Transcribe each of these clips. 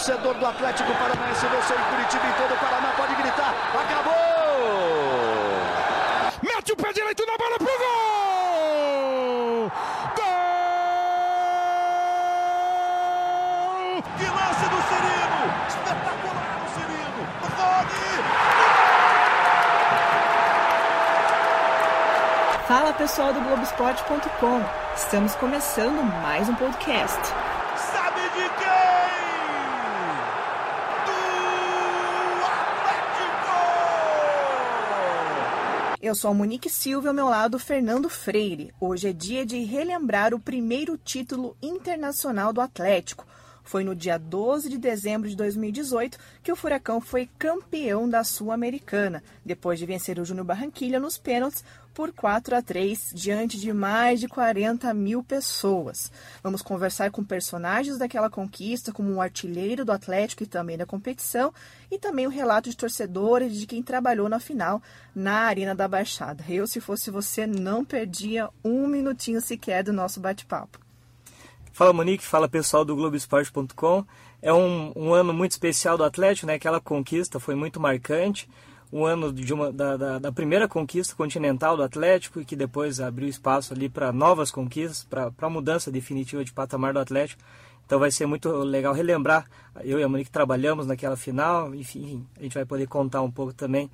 torcedor do Atlético Paranaense venceu em Curitiba e todo o Paraná pode gritar. Acabou! Mete o pé direito na bola pro gol! Gol! Que lance do Cirino! Espetacular o Cirino! Rony! Fala pessoal do Globoesporte.com. Estamos começando mais um podcast. Sabe de quem? Do Atlético! Eu sou a Monique Silva ao meu lado Fernando Freire. Hoje é dia de relembrar o primeiro título internacional do Atlético. Foi no dia 12 de dezembro de 2018 que o Furacão foi campeão da Sul-Americana, depois de vencer o Júnior Barranquilha nos pênaltis por 4 a 3 diante de mais de 40 mil pessoas. Vamos conversar com personagens daquela conquista, como o artilheiro do Atlético e também da competição, e também o relato de torcedores de quem trabalhou na final na Arena da Baixada. Eu, se fosse você, não perdia um minutinho sequer do nosso bate-papo. Fala Monique, fala pessoal do Globoesporte.com. É um, um, ano muito especial do Atlético, né? Aquela conquista foi muito marcante. Um ano de uma, da, da, da primeira conquista continental do Atlético e que depois abriu espaço ali para novas conquistas, para a mudança definitiva de patamar do Atlético. Então vai ser muito legal relembrar. Eu e a Monique trabalhamos naquela final, enfim, a gente vai poder contar um pouco também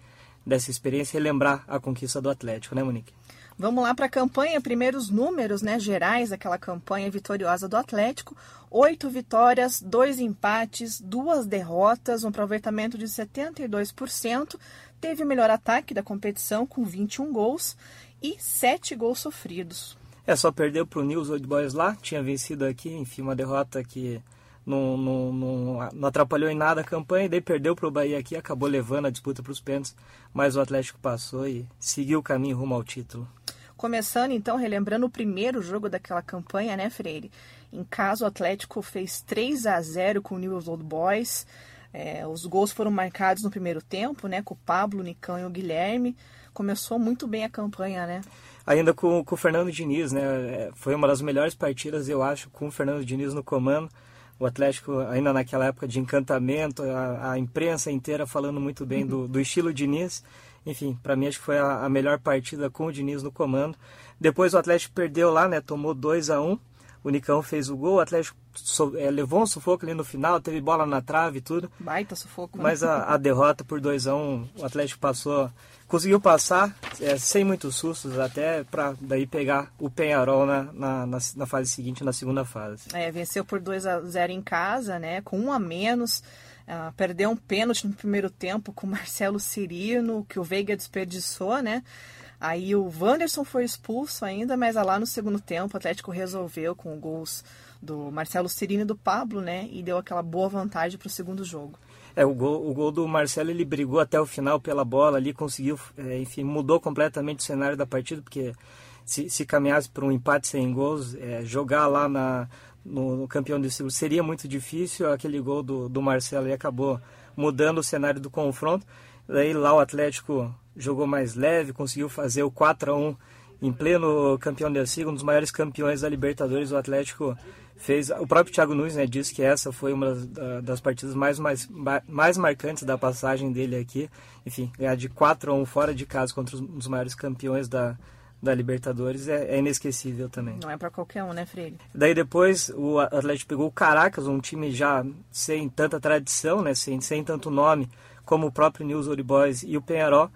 dessa experiência e relembrar a conquista do Atlético, né, Monique? Vamos lá para a campanha, primeiros números né, gerais daquela campanha vitoriosa do Atlético. Oito vitórias, dois empates, duas derrotas, um aproveitamento de 72%. Teve o melhor ataque da competição com 21 gols e sete gols sofridos. É, só perdeu para o News Old Boys lá, tinha vencido aqui, enfim, uma derrota que não, não, não, não atrapalhou em nada a campanha, e daí perdeu para o Bahia aqui, acabou levando a disputa para os pênaltis, mas o Atlético passou e seguiu o caminho rumo ao título. Começando então, relembrando o primeiro jogo daquela campanha, né, Freire? Em casa, o Atlético fez 3 a 0 com o News Old Boys. É, os gols foram marcados no primeiro tempo, né, com o Pablo, o Nicão e o Guilherme. Começou muito bem a campanha, né? Ainda com, com o Fernando Diniz, né? Foi uma das melhores partidas, eu acho, com o Fernando Diniz no comando o Atlético ainda naquela época de encantamento, a, a imprensa inteira falando muito bem do, do estilo Diniz. Enfim, para mim acho que foi a, a, melhor partida com o Diniz no comando. Depois o Atlético perdeu lá, né? Tomou 2 a 1 um. O Nicão fez o gol, o Atlético so, é, levou um sufoco ali no final, teve bola na trave e tudo. Baita sufoco. Né? Mas a, a derrota por 2 a 1 um, o Atlético passou conseguiu passar é, sem muitos sustos até para daí pegar o Penharol na, na, na, na, fase seguinte, na segunda fase. É, venceu por 2 a 0 em casa, né, com um a menos. Uh, perdeu um pênalti no primeiro tempo com o Marcelo Cirino, que o Veiga desperdiçou, né? Aí o Wanderson foi expulso ainda, mas lá no segundo tempo o Atlético resolveu com gols do Marcelo Cirino e do Pablo, né? E deu aquela boa vantagem para o segundo jogo. É, o gol, o gol do Marcelo ele brigou até o final pela bola ali, conseguiu, é, enfim, mudou completamente o cenário da partida, porque se, se caminhasse para um empate sem gols, é, jogar lá na, no, no campeão do estilo seria muito difícil. Aquele gol do, do Marcelo acabou mudando o cenário do confronto. Daí lá o Atlético jogou mais leve, conseguiu fazer o 4 a 1 em pleno campeão da Siga, um dos maiores campeões da Libertadores, o Atlético fez. O próprio Thiago Nunes né, disse que essa foi uma das, das partidas mais, mais, mais marcantes da passagem dele aqui. Enfim, ganhar de 4 a 1 fora de casa contra os, os maiores campeões da, da Libertadores é, é inesquecível também. Não é para qualquer um, né, Freire? Daí depois o Atlético pegou o Caracas, um time já sem tanta tradição, né, sem, sem tanto nome, como o próprio News Old Boys e o Penharol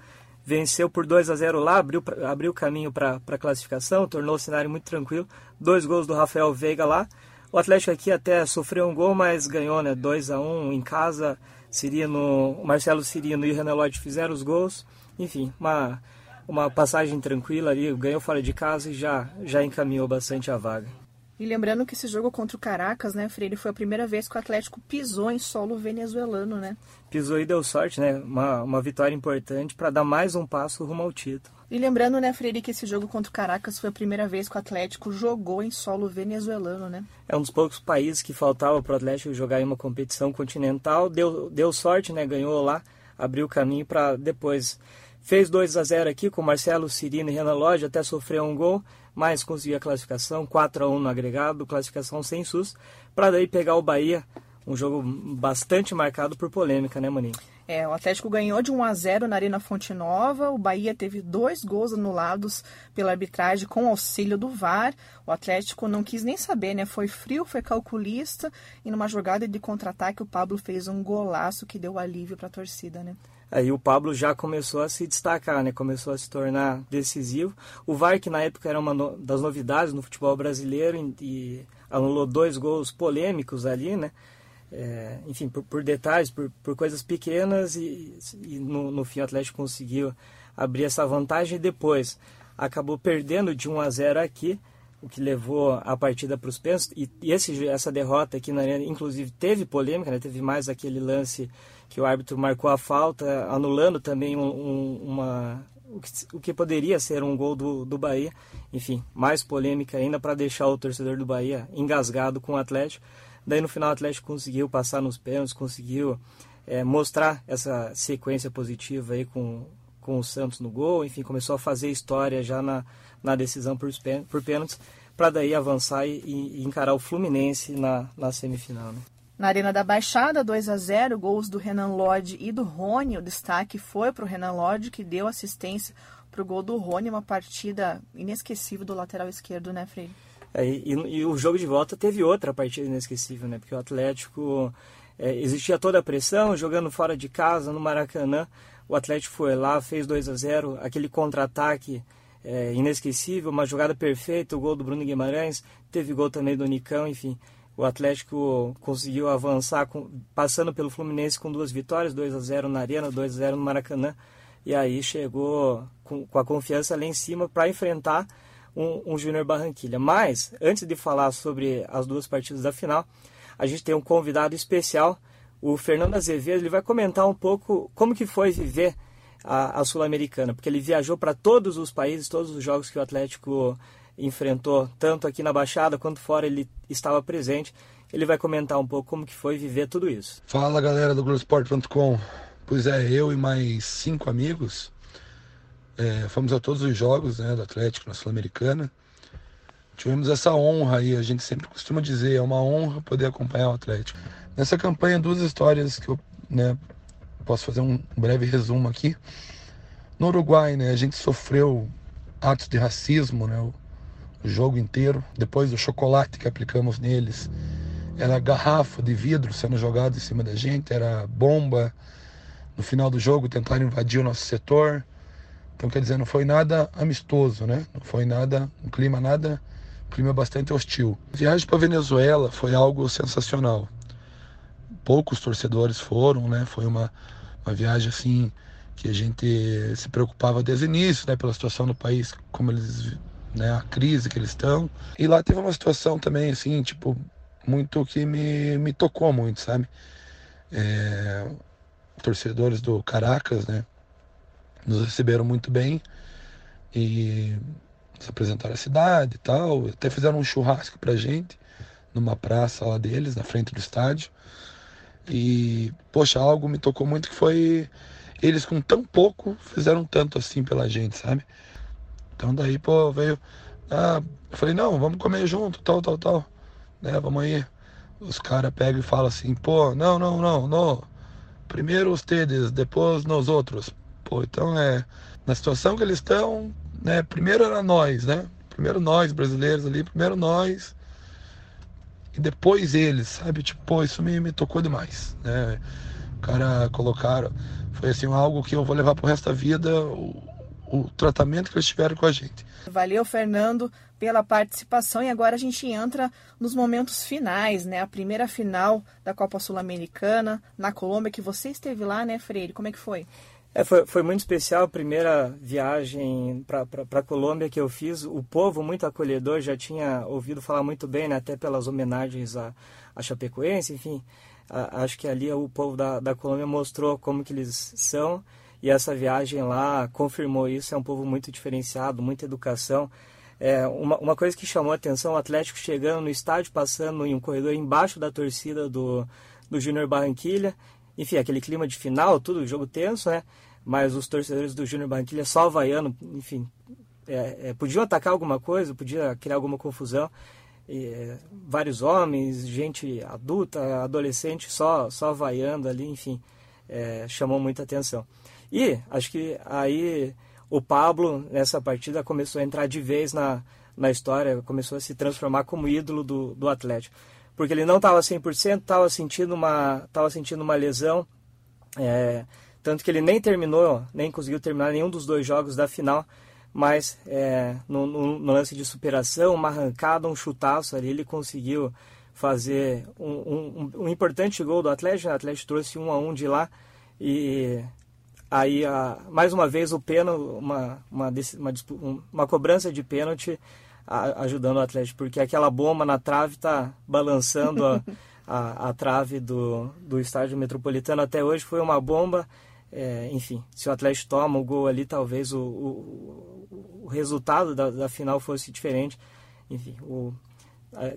venceu por 2 a 0 lá, abriu, abriu caminho para a classificação, tornou o cenário muito tranquilo. Dois gols do Rafael Veiga lá. O Atlético aqui até sofreu um gol, mas ganhou, né? 2 a 1 em casa. Cirino, Marcelo Cirino e o Renan Lodge fizeram os gols. Enfim, uma, uma passagem tranquila ali, ganhou fora de casa e já, já encaminhou bastante a vaga. E lembrando que esse jogo contra o Caracas, né, Freire, foi a primeira vez que o Atlético pisou em solo venezuelano, né? Pisou e deu sorte, né? Uma, uma vitória importante para dar mais um passo rumo ao título. E lembrando, né, Freire, que esse jogo contra o Caracas foi a primeira vez que o Atlético jogou em solo venezuelano, né? É um dos poucos países que faltava para o Atlético jogar em uma competição continental. Deu, deu sorte, né? Ganhou lá, abriu o caminho para depois. Fez 2 a 0 aqui com Marcelo Cirino e Renan Lodge, até sofreu um gol mas conseguiu a classificação, 4 a 1 no agregado, classificação sem SUS, para daí pegar o Bahia, um jogo bastante marcado por polêmica, né, Maninho? É, o Atlético ganhou de 1 a 0 na Arena Fonte Nova. O Bahia teve dois gols anulados pela arbitragem com auxílio do VAR. O Atlético não quis nem saber, né? Foi frio, foi calculista e numa jogada de contra-ataque o Pablo fez um golaço que deu alívio para a torcida, né? Aí o Pablo já começou a se destacar, né? Começou a se tornar decisivo. O VAR, que na época era uma no... das novidades no futebol brasileiro e anulou dois gols polêmicos ali, né? é, enfim, por, por, detalhes, por, por coisas pequenas e, e no, no, fim o Atlético conseguiu abrir essa vantagem e depois acabou perdendo de 1 a 0 aqui, o que levou a partida para os pênaltis e, e esse, essa derrota aqui na arena, inclusive teve polêmica, né? teve mais aquele lance que o árbitro marcou a falta, anulando também um, um, uma, o que, o que, poderia ser um gol do, do Bahia. Enfim, mais polêmica ainda para deixar o torcedor do Bahia engasgado com o Atlético. Daí no final o Atlético conseguiu passar nos pênaltis, conseguiu é, mostrar essa sequência positiva aí com, com o Santos no gol, enfim, começou a fazer história já na, na decisão por, por pênaltis, para daí avançar e, e, encarar o Fluminense na, na semifinal. Né? Na Arena da Baixada, 2 a 0 gols do Renan Lodge e do Rony. O destaque foi para o Renan Lodge, que deu assistência para o gol do Rony, uma partida inesquecível do lateral esquerdo, né, Freire? É, e, e, o jogo de volta teve outra partida inesquecível, né? Porque o Atlético é, existia toda a pressão, jogando fora de casa no Maracanã. O Atlético foi lá, fez 2 a 0 aquele contra-ataque é, inesquecível, uma jogada perfeita, o gol do Bruno Guimarães, teve gol também do Nicão, enfim. O Atlético conseguiu avançar com, passando pelo Fluminense com duas vitórias, 2 a 0 na Arena, 2 a 0 no Maracanã. E aí chegou com, com a confiança lá em cima para enfrentar um, um Júnior Barranquilha. Mas, antes de falar sobre as duas partidas da final, a gente tem um convidado especial, o Fernando Azevedo, ele vai comentar um pouco como que foi viver a, a Sul-Americana, porque ele viajou para todos os países, todos os jogos que o Atlético enfrentou, tanto aqui na Baixada quanto fora, ele estava presente. Ele vai comentar um pouco como que foi viver tudo isso. Fala galera do Globoesporte.com. Pois é, eu e mais cinco amigos é, fomos a todos os jogos né, do Atlético na Sul-Americana. Tivemos essa honra aí, a gente sempre costuma dizer, é uma honra poder acompanhar o Atlético. Nessa campanha, duas histórias que eu né, posso fazer um breve resumo aqui. No Uruguai, né, a gente sofreu atos de racismo, né, o jogo inteiro. Depois do chocolate que aplicamos neles, era garrafa de vidro sendo jogada em cima da gente, era bomba. No final do jogo, tentaram invadir o nosso setor. Então, quer dizer, não foi nada amistoso, né? Não foi nada, um clima nada, um clima bastante hostil. A viagem para Venezuela foi algo sensacional. Poucos torcedores foram, né? Foi uma, uma viagem assim que a gente se preocupava desde o início, né? Pela situação do país, como eles, né? A crise que eles estão. E lá teve uma situação também, assim, tipo, muito que me, me tocou muito, sabe? É, torcedores do Caracas, né? nos receberam muito bem e nos apresentaram a cidade e tal. Até fizeram um churrasco pra gente numa praça lá deles, na frente do estádio. E, poxa, algo me tocou muito que foi eles com tão pouco fizeram tanto assim pela gente, sabe? Então daí, pô, veio. Ah, eu falei, não, vamos comer junto, tal, tal, tal. Né, vamos aí. Os caras pegam e falam assim, pô, não, não, não, não. Primeiro tedes, depois nós outros. Pô, então é. Na situação que eles estão, né? Primeiro era nós, né? Primeiro nós, brasileiros ali, primeiro nós. E depois eles, sabe? Tipo, pô, isso me, me tocou demais, né? O cara colocaram. Foi assim, algo que eu vou levar pro resto da vida. O tratamento que eles tiveram com a gente. Valeu, Fernando, pela participação. E agora a gente entra nos momentos finais, né? A primeira final da Copa Sul-Americana na Colômbia, que você esteve lá, né, Freire? Como é que foi? É, foi, foi muito especial a primeira viagem para a Colômbia que eu fiz. O povo muito acolhedor, já tinha ouvido falar muito bem, né, até pelas homenagens a, a Chapecoense, enfim. A, acho que ali o povo da, da Colômbia mostrou como que eles são e essa viagem lá confirmou isso. É um povo muito diferenciado, muita educação. É, uma, uma coisa que chamou a atenção, o Atlético chegando no estádio, passando em um corredor embaixo da torcida do, do Júnior Barranquilha enfim, aquele clima de final, tudo, jogo tenso, né? Mas os torcedores do Júnior Barranquilla só vaiando, enfim, é, é, podiam atacar alguma coisa, podia criar alguma confusão. é, vários homens, gente adulta, adolescente, só, só vaiando ali, enfim, é, chamou muita atenção. E acho que aí o Pablo, nessa partida, começou a entrar de vez na, na história, começou a se transformar como ídolo do, do Atlético. Porque ele não estava 100%, estava sentindo uma, sentindo uma lesão, é, tanto que ele nem terminou, nem conseguiu terminar nenhum dos dois jogos da final, mas é, no, no, no, lance de superação, uma arrancada, um chutaço ali, ele conseguiu fazer um, um, um importante gol do Atlético. O Atlético trouxe um a um de lá e aí a, mais uma vez o pênalti, uma, uma, uma, uma cobrança de pênalti a, ajudando o Atlético, porque aquela bomba na trave está balançando a, a, a, trave do, do estádio metropolitano até hoje. Foi uma bomba é, enfim, se o Atlético toma o gol ali, talvez o, o, o resultado da, da, final fosse diferente. Enfim, o,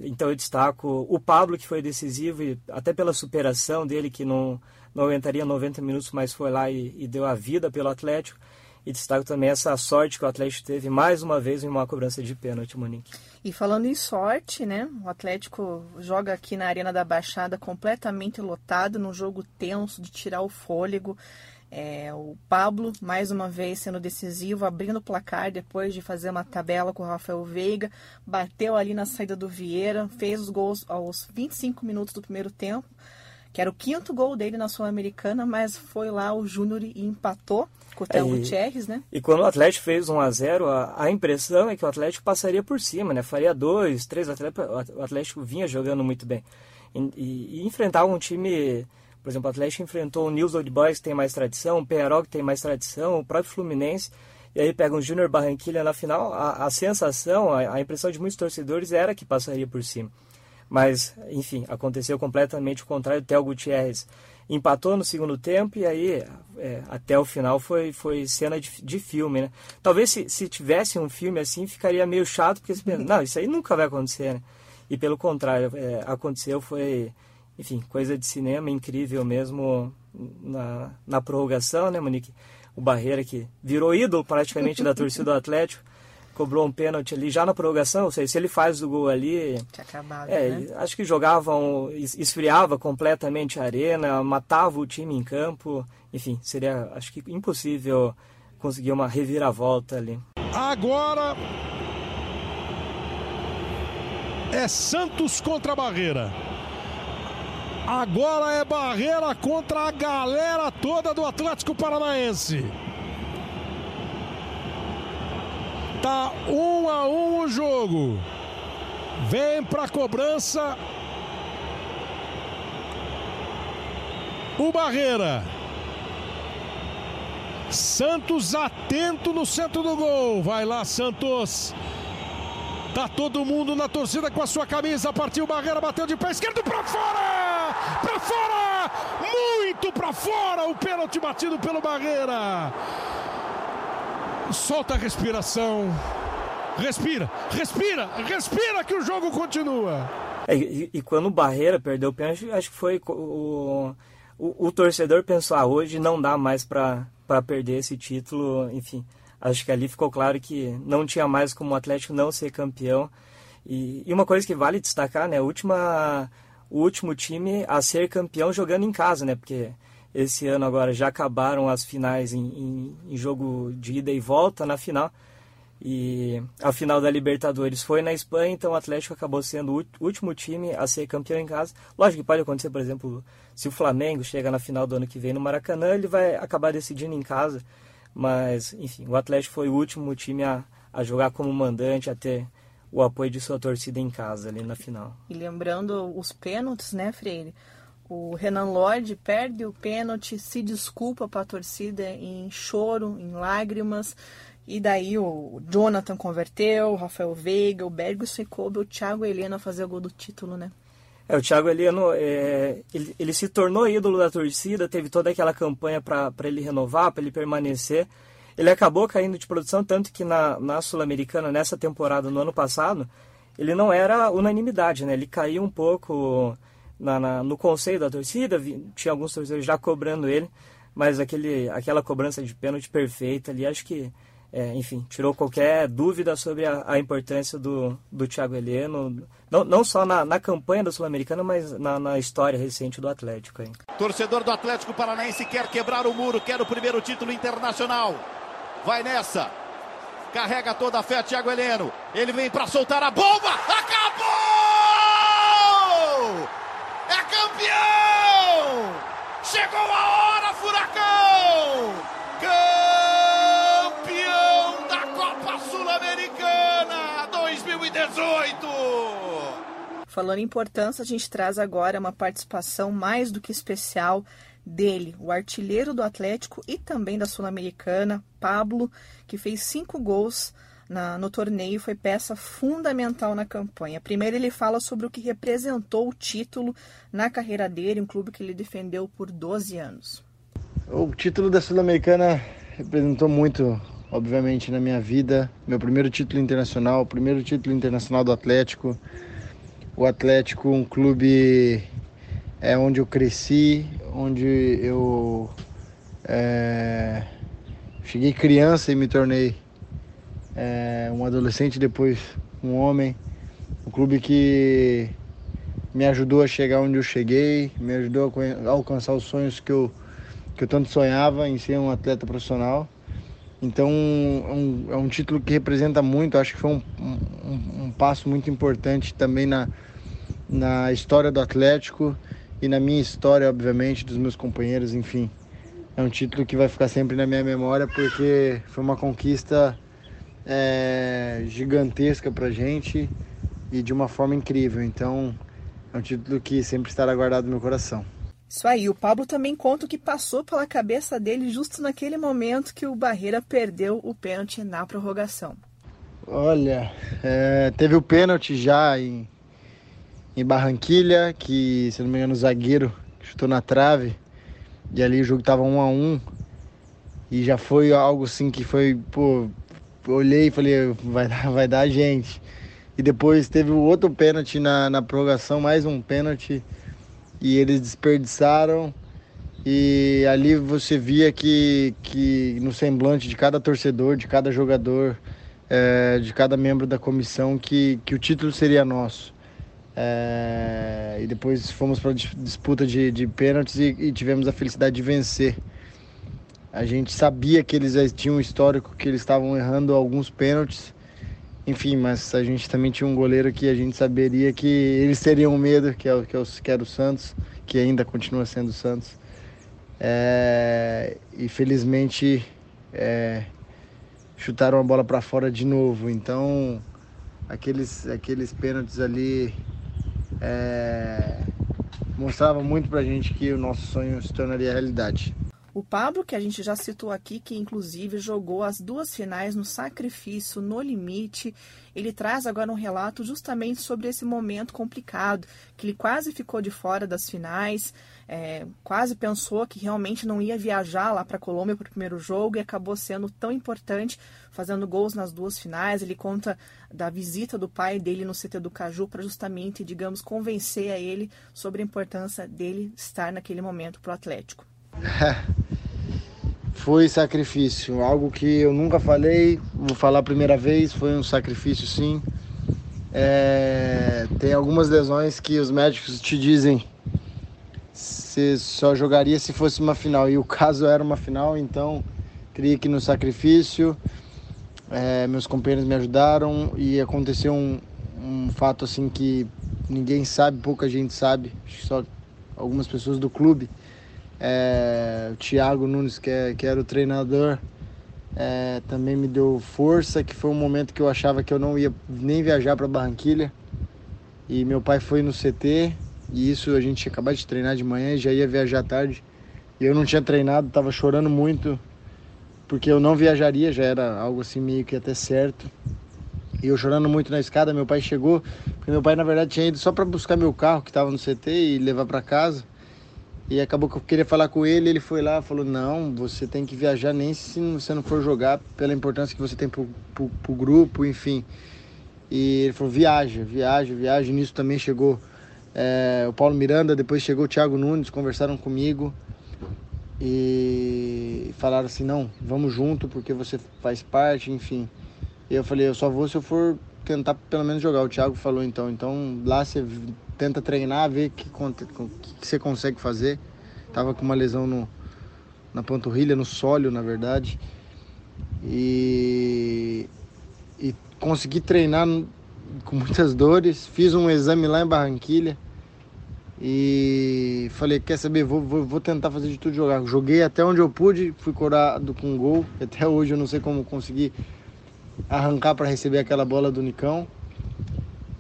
então eu destaco o Pablo, que foi decisivo, e até pela superação dele, que não, não aguentaria 90 minutos, mas foi lá e, e deu a vida pelo Atlético. E destaco também essa sorte que o Atlético teve mais uma vez em uma cobrança de pênalti, Monique. E falando em sorte, né? O Atlético joga aqui na Arena da Baixada completamente lotado, num jogo tenso de tirar o fôlego. É, o Pablo, mais uma vez, sendo decisivo, abrindo o placar depois de fazer uma tabela com o Rafael Veiga, bateu ali na saída do Vieira, fez os gols aos 25 minutos do primeiro tempo, que era o quinto gol dele na Sul-Americana, mas foi lá o Júnior e empatou com o Theo é, Gutierrez, né? E quando o Atlético fez 1 a 0 a, a, impressão é que o Atlético passaria por cima, né? Faria dois, três, o Atlético vinha jogando muito bem. E, e, e enfrentar um time por exemplo, o Atlético enfrentou o News Old Boys, que tem mais tradição, o Penharol, que tem mais tradição, o próprio Fluminense, e aí pega um Júnior Barranquilha na final. A, a sensação, a, a, impressão de muitos torcedores era que passaria por cima. Mas, enfim, aconteceu completamente o contrário. O Theo Gutierrez empatou no segundo tempo e aí é, até o final foi, foi cena de, de filme, né? Talvez se, se tivesse um filme assim ficaria meio chato, porque você pensa, não, isso aí nunca vai acontecer, né? E pelo contrário, é, aconteceu, foi enfim, coisa de cinema incrível mesmo na, na prorrogação, né, Monique? O Barreira que virou ídolo praticamente da torcida do Atlético, cobrou um pênalti ali já na prorrogação, ou seja, se ele faz o gol ali, acabado, é, né? acho que jogavam, esfriava completamente a arena, matava o time em campo, enfim, seria, acho que impossível conseguir uma reviravolta ali. Agora é Santos contra a Barreira. Agora é barreira contra a galera toda do Atlético Paranaense. Tá um a um o jogo. Vem para cobrança. O Barreira. Santos atento no centro do gol. Vai lá, Santos. Tá todo mundo na torcida com a sua camisa. Partiu Barreira, bateu de pé esquerdo para fora! Para fora! Muito para fora! O pênalti batido pelo Barreira. Solta a respiração. Respira, respira, respira que o jogo continua. É, e, e, quando o Barreira perdeu o pênalti, acho que foi o, o, o torcedor pensou: ah, hoje não dá mais para perder esse título, enfim acho que ali ficou claro que não tinha mais como o Atlético não ser campeão. E, e uma coisa que vale destacar, né, a última, o último time a ser campeão jogando em casa, né, porque esse ano agora já acabaram as finais em, em, em jogo de ida e volta na final. E a final da Libertadores foi na Espanha, então o Atlético acabou sendo o último time a ser campeão em casa. Lógico que pode acontecer, por exemplo, se o Flamengo chega na final do ano que vem no Maracanã, ele vai acabar decidindo em casa. Mas, enfim, o Atlético foi o último time a, a jogar como mandante, a ter o apoio de sua torcida em casa ali na final. E lembrando os pênaltis, né, Freire? O Renan Lodge perde o pênalti, se desculpa para a torcida em choro, em lágrimas. E daí o Jonathan converteu, o Rafael Veiga, o Bergson e coube o Thiago Helena fazer o gol do título, né? É, o Thiago Eliano, é, ele, ele se tornou ídolo da torcida, teve toda aquela campanha para ele renovar, para ele permanecer. Ele acabou caindo de produção, tanto que na, na Sul-Americana, nessa temporada, no ano passado, ele não era unanimidade, né? Ele caiu um pouco na, na, no conceito da torcida, tinha alguns torcedores já cobrando ele, mas aquele, aquela cobrança de pênalti perfeita ali, acho que é, enfim, tirou qualquer dúvida sobre a, a, importância do, do Thiago Heleno, não, não só na, na campanha da Sul-Americana, mas na, na, história recente do Atlético. Hein. Torcedor do Atlético Paranaense quer quebrar o muro, quer o primeiro título internacional. Vai nessa. Carrega toda a fé, Thiago Heleno. Ele vem para soltar a bomba. Acabou! É campeão! Chegou a hora, Furacão! Campeão da Copa Sul-Americana 2018! Falando em importância, a gente traz agora uma participação mais do que especial dele, o artilheiro do Atlético e também da Sul-Americana, Pablo, que fez cinco gols na, no torneio, foi peça fundamental na campanha. Primeiro, ele fala sobre o que representou o título na carreira dele, um clube que ele defendeu por 12 anos. O título da Sul-Americana representou muito, obviamente, na minha vida. Meu primeiro título internacional, o primeiro título internacional do Atlético. O Atlético, um clube é onde eu cresci, onde eu é, cheguei criança e me tornei é, um adolescente, depois um homem. Um clube que me ajudou a chegar onde eu cheguei, me ajudou a alcançar os sonhos que eu, que eu tanto sonhava em ser um atleta profissional. Então é um, é um título que representa muito, acho que foi um, um, um passo muito importante também na, na história do Atlético e na minha história, obviamente, dos meus companheiros, enfim. É um título que vai ficar sempre na minha memória porque foi uma conquista é, gigantesca pra gente e de uma forma incrível. Então, é um título que sempre estará guardado no meu coração. Isso aí, o Pablo também conta o que passou pela cabeça dele justo naquele momento que o Barreira perdeu o pênalti na prorrogação. Olha, é, teve o pênalti já em, em Barranquilha, que, se não me engano, o zagueiro chutou na trave. E ali o jogo tava um a um. E já foi algo assim que foi, pô, olhei e falei, vai dar, vai dar gente. E depois teve o outro pênalti na, na prorrogação, mais um pênalti. E eles desperdiçaram. E ali você via que, que no semblante de cada torcedor, de cada jogador, é, de cada membro da comissão, que, que o título seria nosso. É, e depois fomos para a disputa de, de pênaltis e, e, tivemos a felicidade de vencer. A gente sabia que eles tinham um histórico, que eles estavam errando alguns pênaltis. Enfim, mas a gente também tinha um goleiro que a gente saberia que eles teriam medo, que, é, que, é, que era o Santos, que ainda continua sendo o Santos. É, e felizmente é, chutaram a bola para fora de novo. Então, aqueles, aqueles pênaltis ali é, mostrava muito pra gente que o nosso sonho se tornaria realidade. O Pablo, que a gente já citou aqui, que inclusive jogou as duas finais no sacrifício, no limite, ele traz agora um relato justamente sobre esse momento complicado, que ele quase ficou de fora das finais, é, quase pensou que realmente não ia viajar lá para a Colômbia para o primeiro jogo e acabou sendo tão importante, fazendo gols nas duas finais. Ele conta da visita do pai dele no CT do Caju para justamente, digamos, convencer a ele sobre a importância dele estar naquele momento para o Atlético. foi sacrifício, algo que eu nunca falei, vou falar a primeira vez, foi um sacrifício sim. É, tem algumas lesões que os médicos te dizem se só jogaria se fosse uma final e o caso era uma final, então criei que no sacrifício é, meus companheiros me ajudaram e aconteceu um, um fato assim que ninguém sabe, pouca gente sabe, só algumas pessoas do clube é, o Thiago Nunes, que, é, que era o treinador, é, também me deu força, que foi um momento que eu achava que eu não ia nem viajar para Barranquilha. E meu pai foi no CT, e isso a gente tinha acabado de treinar de manhã e já ia viajar à tarde. E eu não tinha treinado, estava chorando muito, porque eu não viajaria, já era algo assim meio que até certo. E eu chorando muito na escada, meu pai chegou, porque meu pai na verdade tinha ido só para buscar meu carro que estava no CT e levar para casa. E acabou que eu queria falar com ele, ele foi lá falou, não, você tem que viajar nem se você não for jogar, pela importância que você tem pro, pro, pro grupo, enfim. E ele falou, viaja, viaja, viaja. Nisso também chegou é, o Paulo Miranda, depois chegou o Thiago Nunes, conversaram comigo. e falaram assim, não, vamos junto porque você faz parte, enfim. E eu falei, eu só vou se eu for tentar pelo menos jogar. O Thiago falou então, então lá você tenta treinar, ver o que, que, você consegue fazer. Tava com uma lesão no, na panturrilha, no sólio, na verdade. E, e consegui treinar com muitas dores. Fiz um exame lá em Barranquilha e falei, quer saber, vou, vou, vou tentar fazer de tudo jogar. Joguei até onde eu pude, fui corado com gol. Até hoje eu não sei como consegui arrancar para receber aquela bola do Nicão.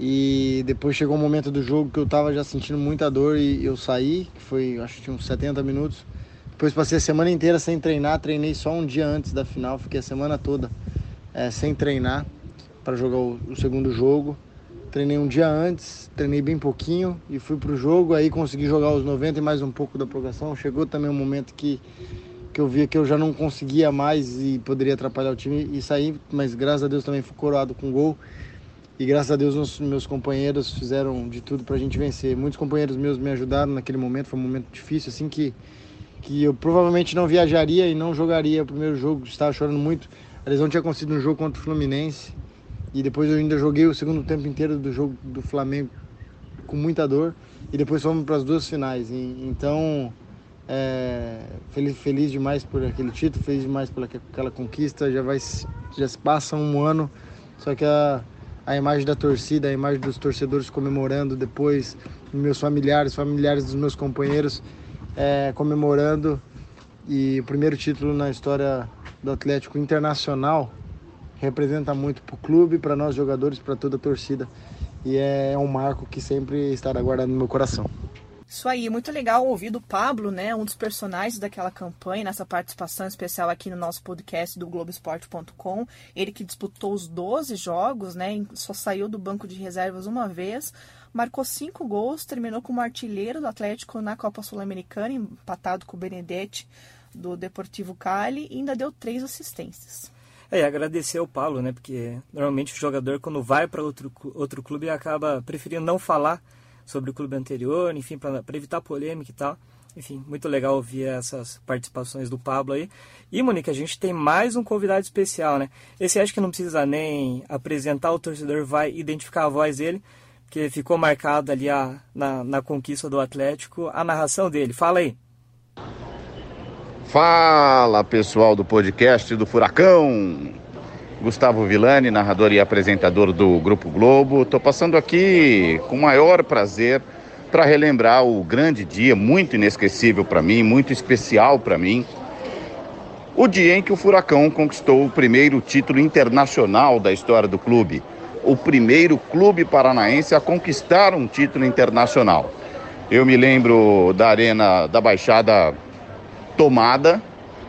E depois chegou um momento do jogo que eu tava já sentindo muita dor e eu saí, que foi, acho que tinha uns 70 minutos. Depois passei a semana inteira sem treinar, treinei só um dia antes da final, fiquei a semana toda é, sem treinar para jogar o, o, segundo jogo. Treinei um dia antes, treinei bem pouquinho e fui pro jogo, aí consegui jogar os 90 e mais um pouco da prorrogação. Chegou também um momento que que eu via que eu já não conseguia mais e poderia atrapalhar o time e sair, mas graças a Deus também fui coroado com gol. E graças a Deus meus companheiros fizeram de tudo para a gente vencer. Muitos companheiros meus me ajudaram naquele momento, foi um momento difícil, assim que, que eu provavelmente não viajaria e não jogaria o primeiro jogo, estava chorando muito. A lesão tinha acontecido no jogo contra o Fluminense e depois eu ainda joguei o segundo tempo inteiro do jogo do Flamengo com muita dor e depois fomos para as duas finais. E, então é, feliz, feliz demais por aquele título, feliz demais por aquela conquista. Já vai já se passa um ano, só que a, a imagem da torcida, a imagem dos torcedores comemorando depois, meus familiares, familiares dos meus companheiros é, comemorando e o primeiro título na história do Atlético Internacional representa muito para o clube, para nós jogadores, para toda a torcida e é um marco que sempre estará guardado no meu coração. Isso aí, muito legal ouvir do Pablo, né, um dos personagens daquela campanha, nessa participação especial aqui no nosso podcast do Globoesporte.com. Ele que disputou os 12 jogos, né, só saiu do banco de reservas uma vez, marcou cinco gols, terminou como artilheiro do Atlético na Copa Sul-Americana, empatado com o Benedetti do Deportivo Cali, e ainda deu três assistências. É, agradecer ao Paulo, né, porque normalmente o jogador quando vai para outro, outro clube acaba preferindo não falar sobre o clube anterior, enfim, para evitar polêmica e tal. Enfim, muito legal ouvir essas participações do Pablo aí. E, Monique, a gente tem mais um convidado especial, né? Esse acho que não precisa nem apresentar, o torcedor vai identificar a voz dele, que ficou marcado ali a, na, na conquista do Atlético, a narração dele. Fala aí. Fala, pessoal do podcast do Furacão. Gustavo Villani, narrador e apresentador do Grupo Globo. Estou passando aqui com o maior prazer para relembrar o grande dia, muito inesquecível para mim, muito especial para mim. O dia em que o Furacão conquistou o primeiro título internacional da história do clube. O primeiro clube paranaense a conquistar um título internacional. Eu me lembro da Arena da Baixada tomada,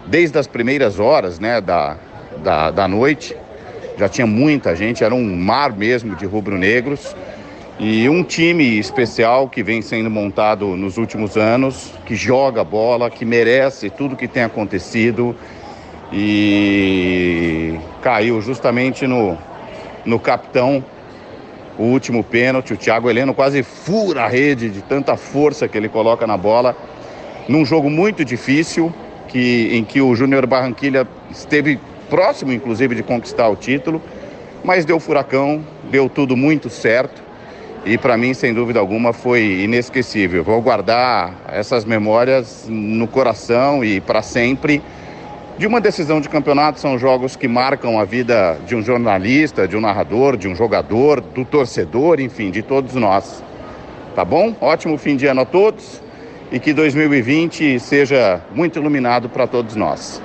desde as primeiras horas né, da, da, da noite já tinha muita gente, era um mar mesmo de rubro-negros. E um time especial que vem sendo montado nos últimos anos, que joga bola, que merece tudo que tem acontecido. E caiu justamente no, no capitão o último pênalti. O Thiago Heleno quase fura a rede de tanta força que ele coloca na bola. Num jogo muito difícil, que, em que o Júnior Barranquilha esteve próximo, inclusive, de conquistar o título, mas deu furacão, deu tudo muito certo e para mim, sem dúvida alguma, foi inesquecível. Vou guardar essas memórias no coração e para sempre. De uma decisão de campeonato são jogos que marcam a vida de um jornalista, de um narrador, de um jogador, do torcedor, enfim, de todos nós. Tá bom? Ótimo fim de ano a todos e que 2020 seja muito iluminado para todos nós.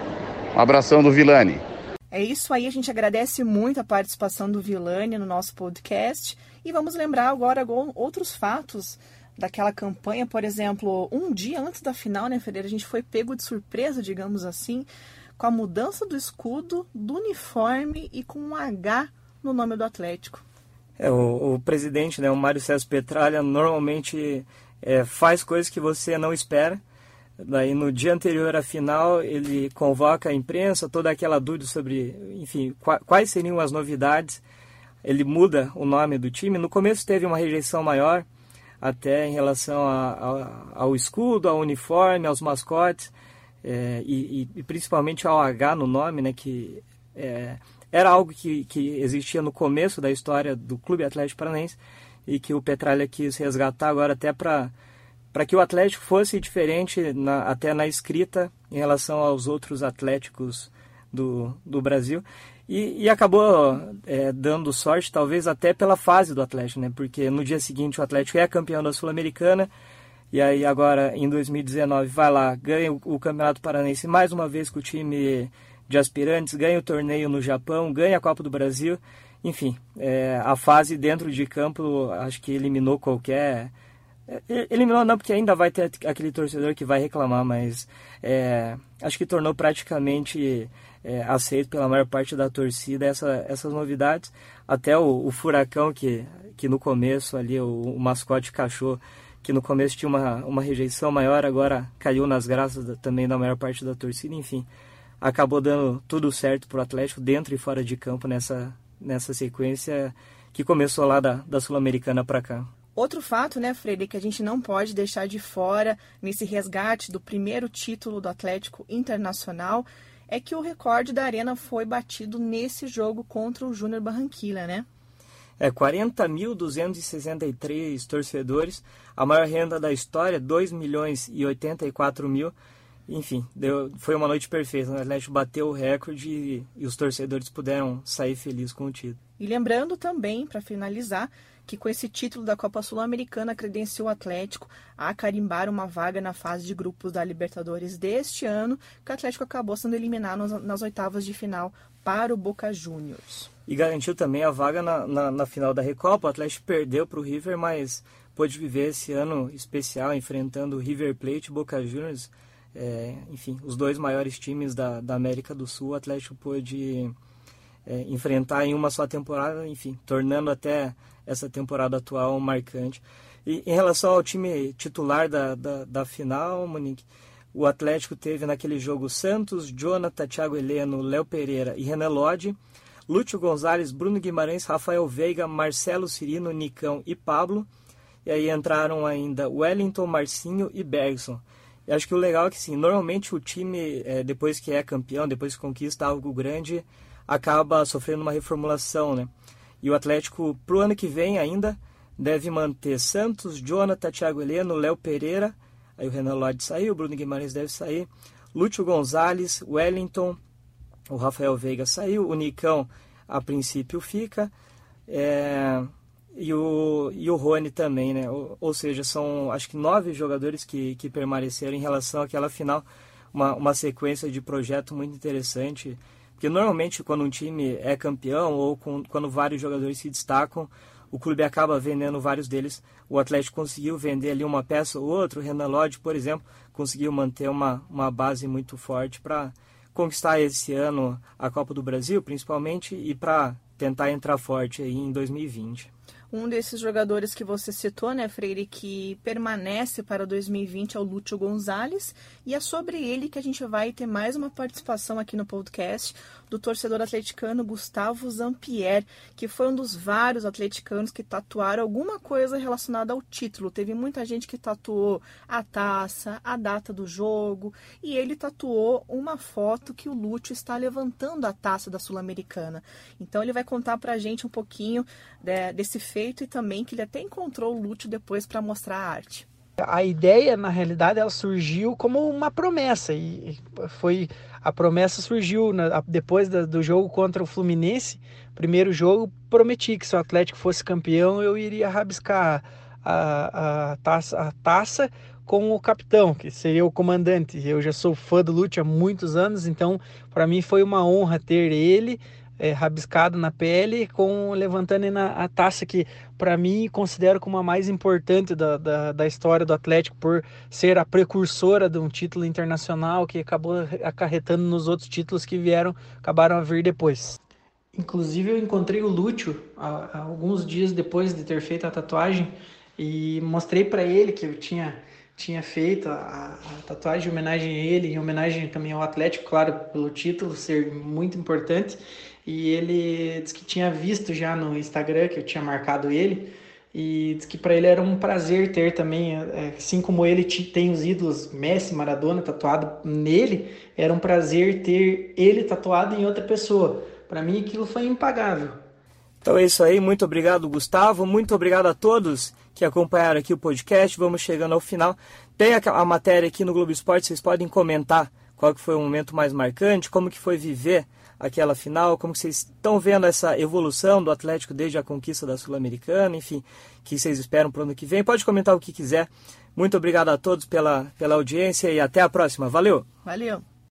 Um abração do Vilani. É isso aí, a gente agradece muito a participação do Vilani no nosso podcast. E vamos lembrar agora outros fatos daquela campanha, por exemplo, um dia antes da final, né, Ferreira, a gente foi pego de surpresa, digamos assim, com a mudança do escudo, do uniforme e com um H no nome do Atlético. É, o, o presidente, né, o Mário César Petralha, normalmente é, faz coisas que você não espera Daí no dia anterior à final ele convoca a imprensa, toda aquela dúvida sobre, enfim, quais seriam as novidades. Ele muda o nome do time. No começo teve uma rejeição maior, até em relação a, a, ao escudo, ao uniforme, aos mascotes. é, e, e, principalmente ao H no nome, né, que é, era algo que, que existia no começo da história do Clube Atlético Paranaense e que o Petralha quis resgatar agora até para para que o Atlético fosse diferente na, até na escrita em relação aos outros Atléticos do, do Brasil. E, e acabou é, dando sorte, talvez até pela fase do Atlético, né? Porque no dia seguinte o Atlético é campeão da Sul-Americana, e aí agora em 2019 vai lá, ganha o, Campeonato Paranaense mais uma vez com o time de aspirantes, ganha o torneio no Japão, ganha a Copa do Brasil. Enfim, é, a fase dentro de campo acho que eliminou qualquer. Eliminou não, porque ainda vai ter aquele torcedor que vai reclamar, mas é, acho que tornou praticamente é, aceito pela maior parte da torcida essa, essas novidades. Até o, o, Furacão, que, que no começo ali, o, o mascote cachorro, que no começo tinha uma, uma rejeição maior, agora caiu nas graças da, também da maior parte da torcida, enfim. Acabou dando tudo certo para o Atlético, dentro e fora de campo, nessa, nessa sequência que começou lá da, da Sul-Americana para cá. Outro fato, né, Freire, que a gente não pode deixar de fora nesse resgate do primeiro título do Atlético Internacional é que o recorde da Arena foi batido nesse jogo contra o Júnior Barranquilla, né? É, 40.263 torcedores, a maior renda da história, 2 milhões e 84 mil. Enfim, deu, foi uma noite perfeita. O Atlético bateu o recorde e, e os torcedores puderam sair felizes com o título. E lembrando também, para finalizar, que com esse título da Copa Sul-Americana credenciou o Atlético a carimbar uma vaga na fase de grupos da Libertadores deste ano, que o Atlético acabou sendo eliminado nas oitavas de final para o Boca Juniors. E garantiu também a vaga na, na, na final da Recopa. O Atlético perdeu para o River, mas pôde viver esse ano especial enfrentando o River Plate e Boca Juniors. É, enfim, os dois maiores times da, da América do Sul, o Atlético pôde é, enfrentar em uma só temporada, enfim, tornando até essa temporada atual marcante. E em relação ao time titular da, da, da final, Monique, o Atlético teve naquele jogo Santos, Jonathan, Thiago Heleno, Léo Pereira e René Lodge, Lúcio Gonzalez, Bruno Guimarães, Rafael Veiga, Marcelo Cirino, Nicão e Pablo. E aí entraram ainda Wellington, Marcinho e Bergson. E acho que o legal é que, sim, normalmente o time, é, depois que é campeão, depois que conquista algo grande, acaba sofrendo uma reformulação, né? E o Atlético, para o ano que vem ainda, deve manter Santos, Jonathan, Thiago Heleno, Léo Pereira, aí o Renan Lodge saiu, o Bruno Guimarães deve sair, Lúcio Gonzalez, Wellington, o Rafael Veiga saiu, o Nicão a princípio fica, é, e, o, e o Rony também, né? Ou, ou, seja, são acho que nove jogadores que, que permaneceram em relação àquela final, uma, uma sequência de projeto muito interessante porque normalmente quando um time é campeão ou com, quando vários jogadores se destacam, o clube acaba vendendo vários deles. O Atlético conseguiu vender ali uma peça ou outra. O Renan Lodge, por exemplo, conseguiu manter uma, uma base muito forte para conquistar esse ano a Copa do Brasil, principalmente, e para tentar entrar forte aí em 2020. Um desses jogadores que você citou, né, Freire, que permanece para 2020 é o Lúcio Gonzalez. E é sobre ele que a gente vai ter mais uma participação aqui no podcast do torcedor atleticano Gustavo Zampier, que foi um dos vários atleticanos que tatuaram alguma coisa relacionada ao título. Teve muita gente que tatuou a taça, a data do jogo, e ele tatuou uma foto que o Lúcio está levantando a taça da Sul-Americana. Então ele vai contar pra gente um pouquinho né, desse feito e também que ele até encontrou o Lúcio depois para mostrar a arte. A ideia, na realidade, ela surgiu como uma promessa e foi a promessa surgiu na, depois da, do jogo contra o Fluminense. Primeiro jogo, prometi que se o Atlético fosse campeão, eu iria rabiscar a, a, taça, a taça com o capitão, que seria o comandante. Eu já sou fã do Lute há muitos anos, então para mim foi uma honra ter ele é, rabiscado na pele, com levantando na, a taça que, para mim, considero como a mais importante da, da, da, história do Atlético, por ser a precursora de um título internacional que acabou acarretando nos outros títulos que vieram, acabaram a vir depois. Inclusive, eu encontrei o Lúcio há, há alguns dias depois de ter feito a tatuagem e mostrei para ele que eu tinha tinha feito a, a, tatuagem em homenagem a ele, em homenagem também ao Atlético, claro, pelo título ser muito importante. E ele disse que tinha visto já no Instagram que eu tinha marcado ele e diz que para ele era um prazer ter também, é, assim como ele tem os ídolos Messi, Maradona tatuado nele, era um prazer ter ele tatuado em outra pessoa. Para mim aquilo foi impagável. Então é isso aí, muito obrigado Gustavo, muito obrigado a todos que acompanharam aqui o podcast, vamos chegando ao final. Tem a matéria aqui no Globo Esporte, vocês podem comentar qual que foi o momento mais marcante, como que foi viver aquela final, como vocês estão vendo essa evolução do Atlético desde a conquista da Sul-Americana, enfim, que vocês esperam para o ano que vem. Pode comentar o que quiser. Muito obrigado a todos pela, pela audiência e até a próxima. Valeu! Valeu!